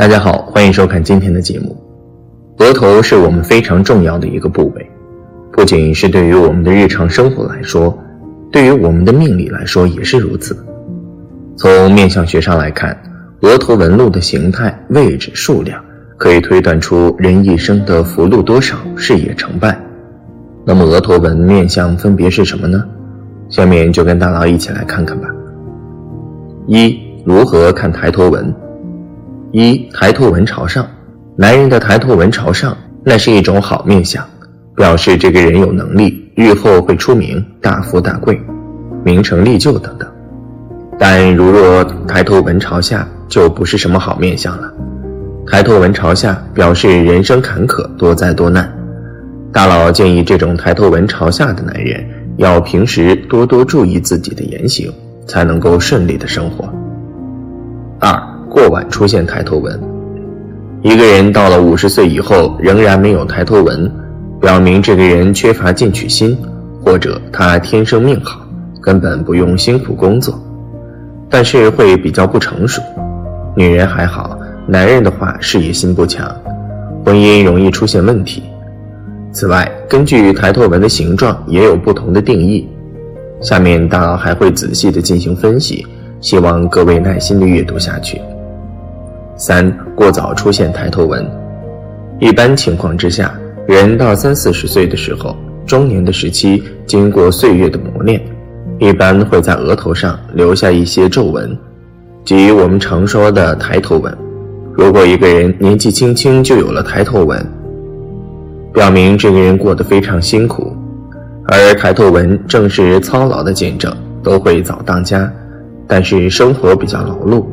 大家好，欢迎收看今天的节目。额头是我们非常重要的一个部位，不仅是对于我们的日常生活来说，对于我们的命理来说也是如此。从面相学上来看，额头纹路的形态、位置、数量，可以推断出人一生的福禄多少、事业成败。那么额头纹面相分别是什么呢？下面就跟大佬一起来看看吧。一、如何看抬头纹？一抬头纹朝上，男人的抬头纹朝上，那是一种好面相，表示这个人有能力，日后会出名，大富大贵，名成利就等等。但如若抬头纹朝下，就不是什么好面相了。抬头纹朝下，表示人生坎坷，多灾多难。大佬建议，这种抬头纹朝下的男人，要平时多多注意自己的言行，才能够顺利的生活。二。过晚出现抬头纹，一个人到了五十岁以后仍然没有抬头纹，表明这个人缺乏进取心，或者他天生命好，根本不用辛苦工作，但是会比较不成熟。女人还好，男人的话事业心不强，婚姻容易出现问题。此外，根据抬头纹的形状也有不同的定义，下面大佬还会仔细的进行分析，希望各位耐心的阅读下去。三过早出现抬头纹，一般情况之下，人到三四十岁的时候，中年的时期，经过岁月的磨练，一般会在额头上留下一些皱纹，即我们常说的抬头纹。如果一个人年纪轻轻就有了抬头纹，表明这个人过得非常辛苦，而抬头纹正是操劳的见证，都会早当家，但是生活比较劳碌。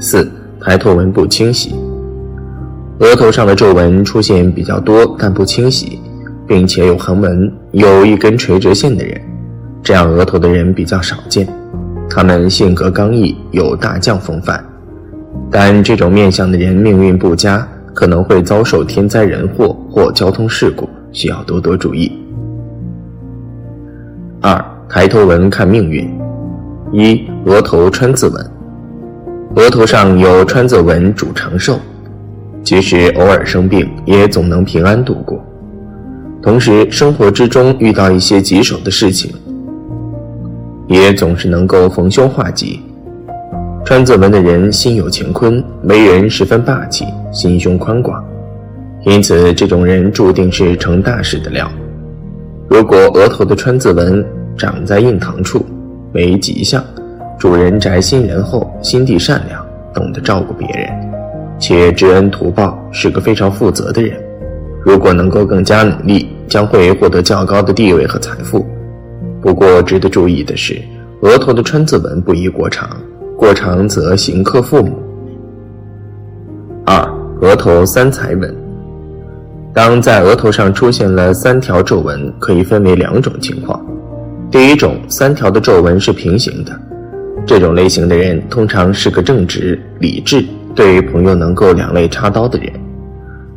四。抬头纹不清晰，额头上的皱纹出现比较多但不清晰，并且有横纹、有一根垂直线的人，这样额头的人比较少见。他们性格刚毅，有大将风范，但这种面相的人命运不佳，可能会遭受天灾人祸或交通事故，需要多多注意。二、抬头纹看命运：一、额头川字纹。额头上有川字纹主长寿，即使偶尔生病，也总能平安度过。同时，生活之中遇到一些棘手的事情，也总是能够逢凶化吉。川字纹的人心有乾坤，为人十分霸气，心胸宽广，因此这种人注定是成大事的料。如果额头的川字纹长在印堂处，为吉相。主人宅心仁厚，心地善良，懂得照顾别人，且知恩图报，是个非常负责的人。如果能够更加努力，将会获得较高的地位和财富。不过值得注意的是，额头的川字纹不宜过长，过长则刑克父母。二、额头三彩纹，当在额头上出现了三条皱纹，可以分为两种情况。第一种，三条的皱纹是平行的。这种类型的人通常是个正直、理智，对于朋友能够两肋插刀的人。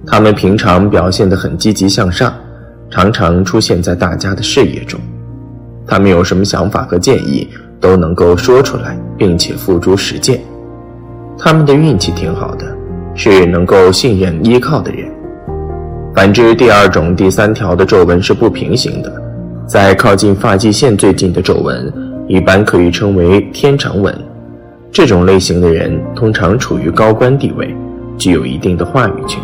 他们平常表现得很积极向上，常常出现在大家的视野中。他们有什么想法和建议，都能够说出来，并且付诸实践。他们的运气挺好的，是能够信任依靠的人。反之，第二种、第三条的皱纹是不平行的，在靠近发际线最近的皱纹。一般可以称为天长纹，这种类型的人通常处于高官地位，具有一定的话语权，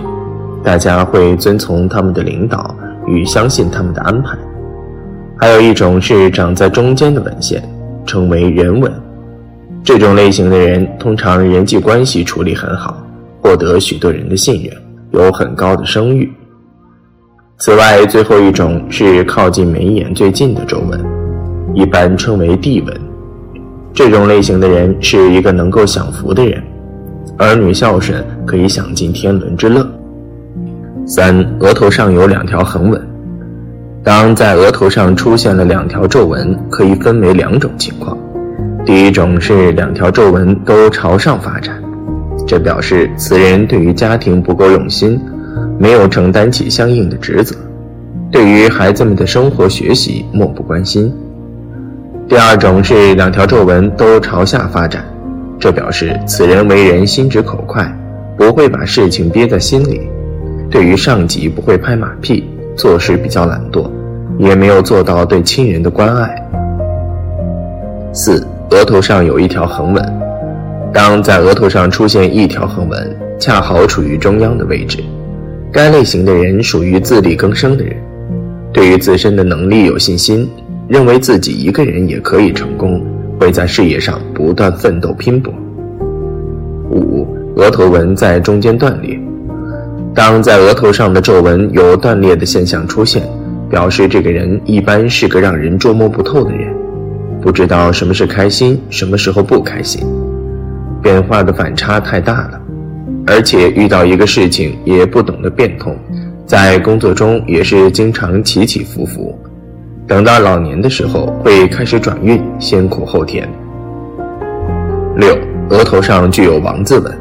大家会遵从他们的领导与相信他们的安排。还有一种是长在中间的纹线，称为人纹，这种类型的人通常人际关系处理很好，获得许多人的信任，有很高的声誉。此外，最后一种是靠近眉眼最近的皱纹。一般称为地纹，这种类型的人是一个能够享福的人，儿女孝顺，可以享尽天伦之乐。三、额头上有两条横纹，当在额头上出现了两条皱纹，可以分为两种情况。第一种是两条皱纹都朝上发展，这表示此人对于家庭不够用心，没有承担起相应的职责，对于孩子们的生活学习漠不关心。第二种是两条皱纹都朝下发展，这表示此人为人心直口快，不会把事情憋在心里，对于上级不会拍马屁，做事比较懒惰，也没有做到对亲人的关爱。四，额头上有一条横纹，当在额头上出现一条横纹，恰好处于中央的位置，该类型的人属于自力更生的人，对于自身的能力有信心，认为自己一个人也可以成功，会在事业上不断奋斗拼搏。五。额头纹在中间断裂，当在额头上的皱纹有断裂的现象出现，表示这个人一般是个让人捉摸不透的人，不知道什么是开心，什么时候不开心，变化的反差太大了，而且遇到一个事情也不懂得变通，在工作中也是经常起起伏伏，等到老年的时候会开始转运，先苦后甜。六，额头上具有王字纹。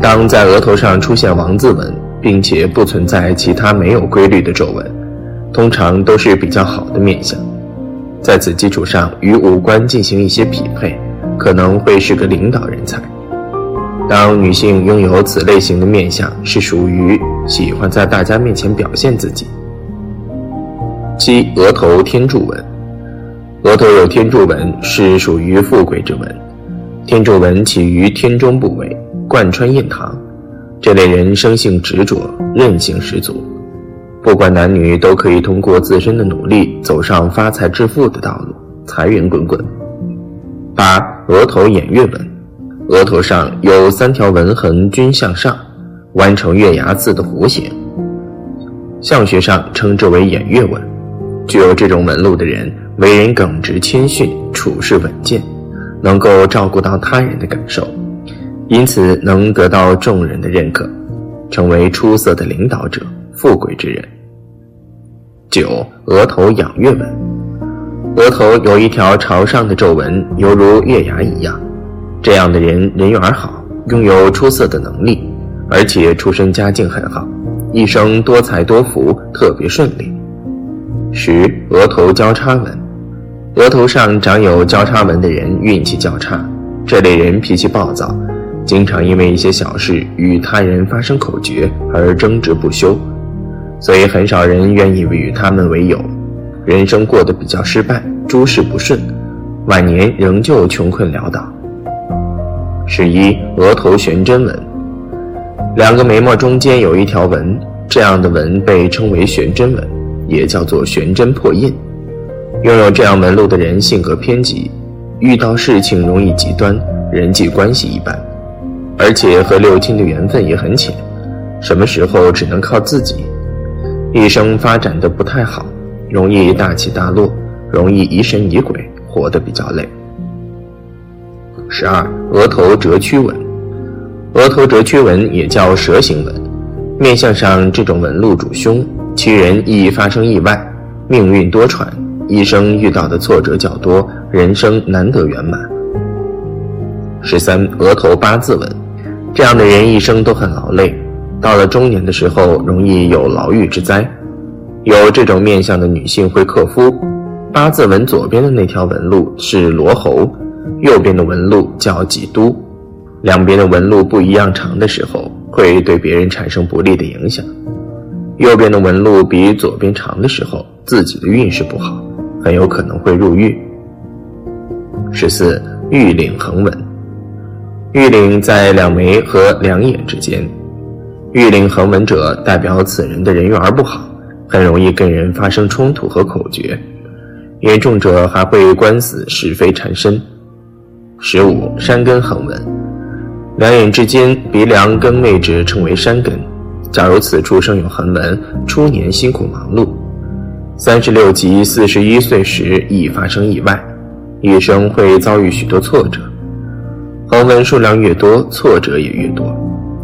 当在额头上出现王字纹，并且不存在其他没有规律的皱纹，通常都是比较好的面相。在此基础上与五官进行一些匹配，可能会是个领导人才。当女性拥有此类型的面相，是属于喜欢在大家面前表现自己。七，额头天柱纹，额头有天柱纹是属于富贵之纹，天柱纹起于天中部位。贯穿印堂，这类人生性执着，韧性十足，不管男女都可以通过自身的努力走上发财致富的道路，财源滚滚。八额头偃月纹，额头上有三条纹痕均向上，弯成月牙字的弧形，相学上称之为偃月纹。具有这种纹路的人，为人耿直谦逊，处事稳健，能够照顾到他人的感受。因此能得到众人的认可，成为出色的领导者、富贵之人。九，额头仰月纹，额头有一条朝上的皱纹，犹如月牙一样。这样的人人缘好，拥有出色的能力，而且出身家境很好，一生多财多福，特别顺利。十，额头交叉纹，额头上长有交叉纹的人运气较差，这类人脾气暴躁。经常因为一些小事与他人发生口角而争执不休，所以很少人愿意与他们为友，人生过得比较失败，诸事不顺，晚年仍旧穷困潦倒。十一，额头悬针纹，两个眉毛中间有一条纹，这样的纹被称为悬针纹，也叫做悬针破印。拥有这样纹路的人性格偏激，遇到事情容易极端，人际关系一般。而且和六亲的缘分也很浅，什么时候只能靠自己，一生发展的不太好，容易大起大落，容易疑神疑鬼，活得比较累。十二，额头折曲纹，额头折曲纹也叫蛇形纹，面相上这种纹路主凶，其人易发生意外，命运多舛，一生遇到的挫折较多，人生难得圆满。十三，额头八字纹。这样的人一生都很劳累，到了中年的时候容易有牢狱之灾。有这种面相的女性会克夫。八字纹左边的那条纹路是罗喉，右边的纹路叫脊都。两边的纹路不一样长的时候，会对别人产生不利的影响。右边的纹路比左边长的时候，自己的运势不好，很有可能会入狱。十四，玉领横纹。玉领在两眉和两眼之间，玉领横纹者代表此人的人缘不好，很容易跟人发生冲突和口角，严重者还会官司是非缠身。十五山根横纹，两眼之间鼻梁根位置称为山根。假如此处生有横纹，初年辛苦忙碌，三十六及四十一岁时易发生意外，一生会遭遇许多挫折。横纹数量越多，挫折也越多，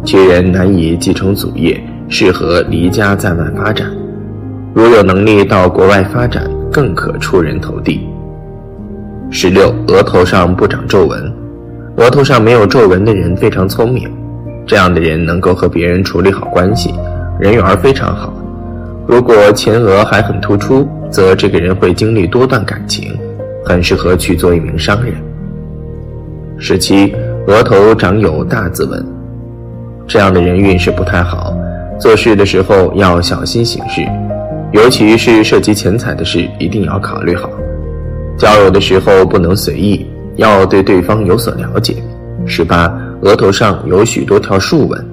其人难以继承祖业，适合离家在外发展。如有能力到国外发展，更可出人头地。十六，额头上不长皱纹，额头上没有皱纹的人非常聪明，这样的人能够和别人处理好关系，人缘非常好。如果前额还很突出，则这个人会经历多段感情，很适合去做一名商人。十七，额头长有大字纹，这样的人运势不太好，做事的时候要小心行事，尤其是涉及钱财的事，一定要考虑好。交友的时候不能随意，要对对方有所了解。十八，额头上有许多条竖纹，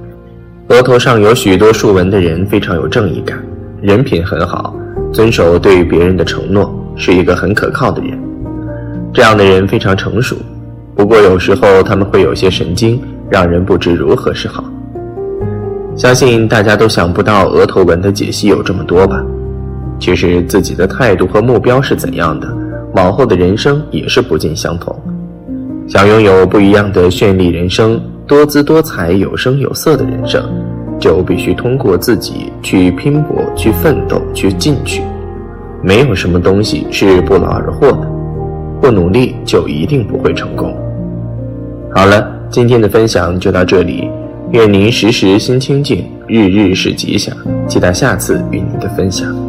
额头上有许多竖纹的人非常有正义感，人品很好，遵守对别人的承诺，是一个很可靠的人。这样的人非常成熟，不过有时候他们会有些神经，让人不知如何是好。相信大家都想不到额头纹的解析有这么多吧？其实自己的态度和目标是怎样的？往后的人生也是不尽相同。想拥有不一样的绚丽人生、多姿多彩、有声有色的人生，就必须通过自己去拼搏、去奋斗、去进取。没有什么东西是不劳而获的，不努力就一定不会成功。好了，今天的分享就到这里，愿您时时心清静，日日是吉祥。期待下次与您的分享。